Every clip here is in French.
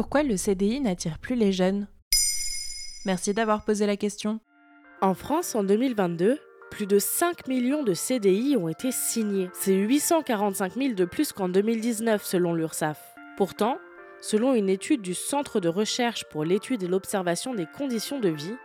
Pourquoi le CDI n'attire plus les jeunes? Merci d'avoir posé la question. En France, en 2022, plus de 5 millions de CDI ont été signés. C'est 845 000 de plus qu'en 2019 selon l'URSSAF. Pourtant, selon une étude du Centre de recherche pour l'étude et l'observation des conditions de vie,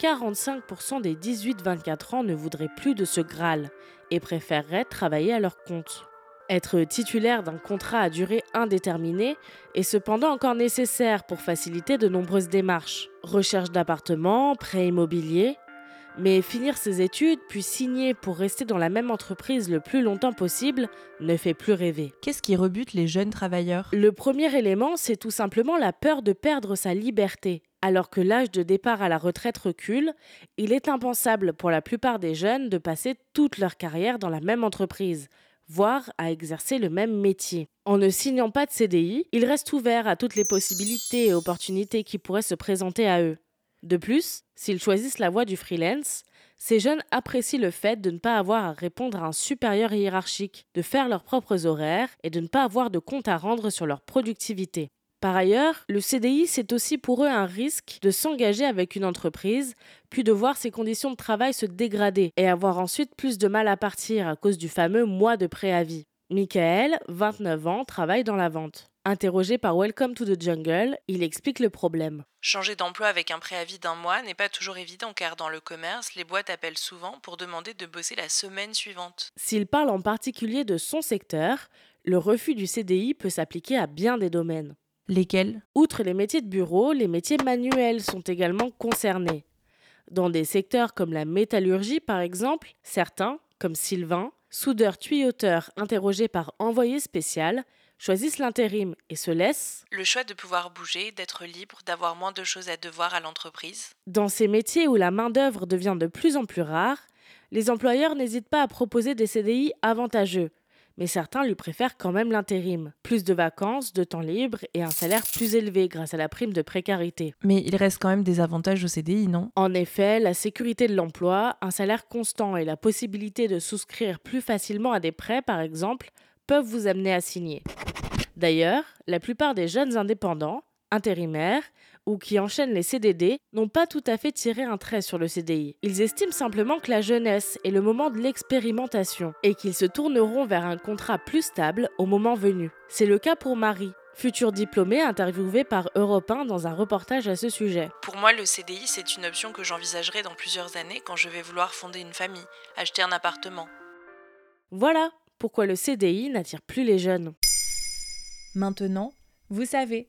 45% des 18-24 ans ne voudraient plus de ce Graal et préféreraient travailler à leur compte. Être titulaire d'un contrat à durée indéterminée est cependant encore nécessaire pour faciliter de nombreuses démarches. Recherche d'appartement, prêt immobilier. Mais finir ses études puis signer pour rester dans la même entreprise le plus longtemps possible ne fait plus rêver. Qu'est-ce qui rebute les jeunes travailleurs? Le premier élément, c'est tout simplement la peur de perdre sa liberté. Alors que l'âge de départ à la retraite recule, il est impensable pour la plupart des jeunes de passer toute leur carrière dans la même entreprise voire à exercer le même métier. En ne signant pas de CDI, ils restent ouverts à toutes les possibilités et opportunités qui pourraient se présenter à eux. De plus, s'ils choisissent la voie du freelance, ces jeunes apprécient le fait de ne pas avoir à répondre à un supérieur hiérarchique, de faire leurs propres horaires et de ne pas avoir de compte à rendre sur leur productivité. Par ailleurs, le CDI, c'est aussi pour eux un risque de s'engager avec une entreprise, puis de voir ses conditions de travail se dégrader et avoir ensuite plus de mal à partir à cause du fameux mois de préavis. Michael, 29 ans, travaille dans la vente. Interrogé par Welcome to the Jungle, il explique le problème. Changer d'emploi avec un préavis d'un mois n'est pas toujours évident car dans le commerce, les boîtes appellent souvent pour demander de bosser la semaine suivante. S'il parle en particulier de son secteur, le refus du CDI peut s'appliquer à bien des domaines. Lesquels? Outre les métiers de bureau, les métiers manuels sont également concernés. Dans des secteurs comme la métallurgie par exemple, certains, comme Sylvain, soudeur tuyauteur interrogé par envoyé spécial, choisissent l'intérim et se laissent le choix de pouvoir bouger, d'être libre, d'avoir moins de choses à devoir à l'entreprise. Dans ces métiers où la main-d'œuvre devient de plus en plus rare, les employeurs n'hésitent pas à proposer des CDI avantageux, mais certains lui préfèrent quand même l'intérim. Plus de vacances, de temps libre et un salaire plus élevé grâce à la prime de précarité. Mais il reste quand même des avantages au CDI, non? En effet, la sécurité de l'emploi, un salaire constant et la possibilité de souscrire plus facilement à des prêts, par exemple, peuvent vous amener à signer. D'ailleurs, la plupart des jeunes indépendants, intérimaires ou qui enchaînent les CDD n'ont pas tout à fait tiré un trait sur le CDI. Ils estiment simplement que la jeunesse est le moment de l'expérimentation et qu'ils se tourneront vers un contrat plus stable au moment venu. C'est le cas pour Marie, future diplômée interviewée par Europe 1 dans un reportage à ce sujet. Pour moi, le CDI, c'est une option que j'envisagerai dans plusieurs années quand je vais vouloir fonder une famille, acheter un appartement. Voilà pourquoi le CDI n'attire plus les jeunes. Maintenant, vous savez.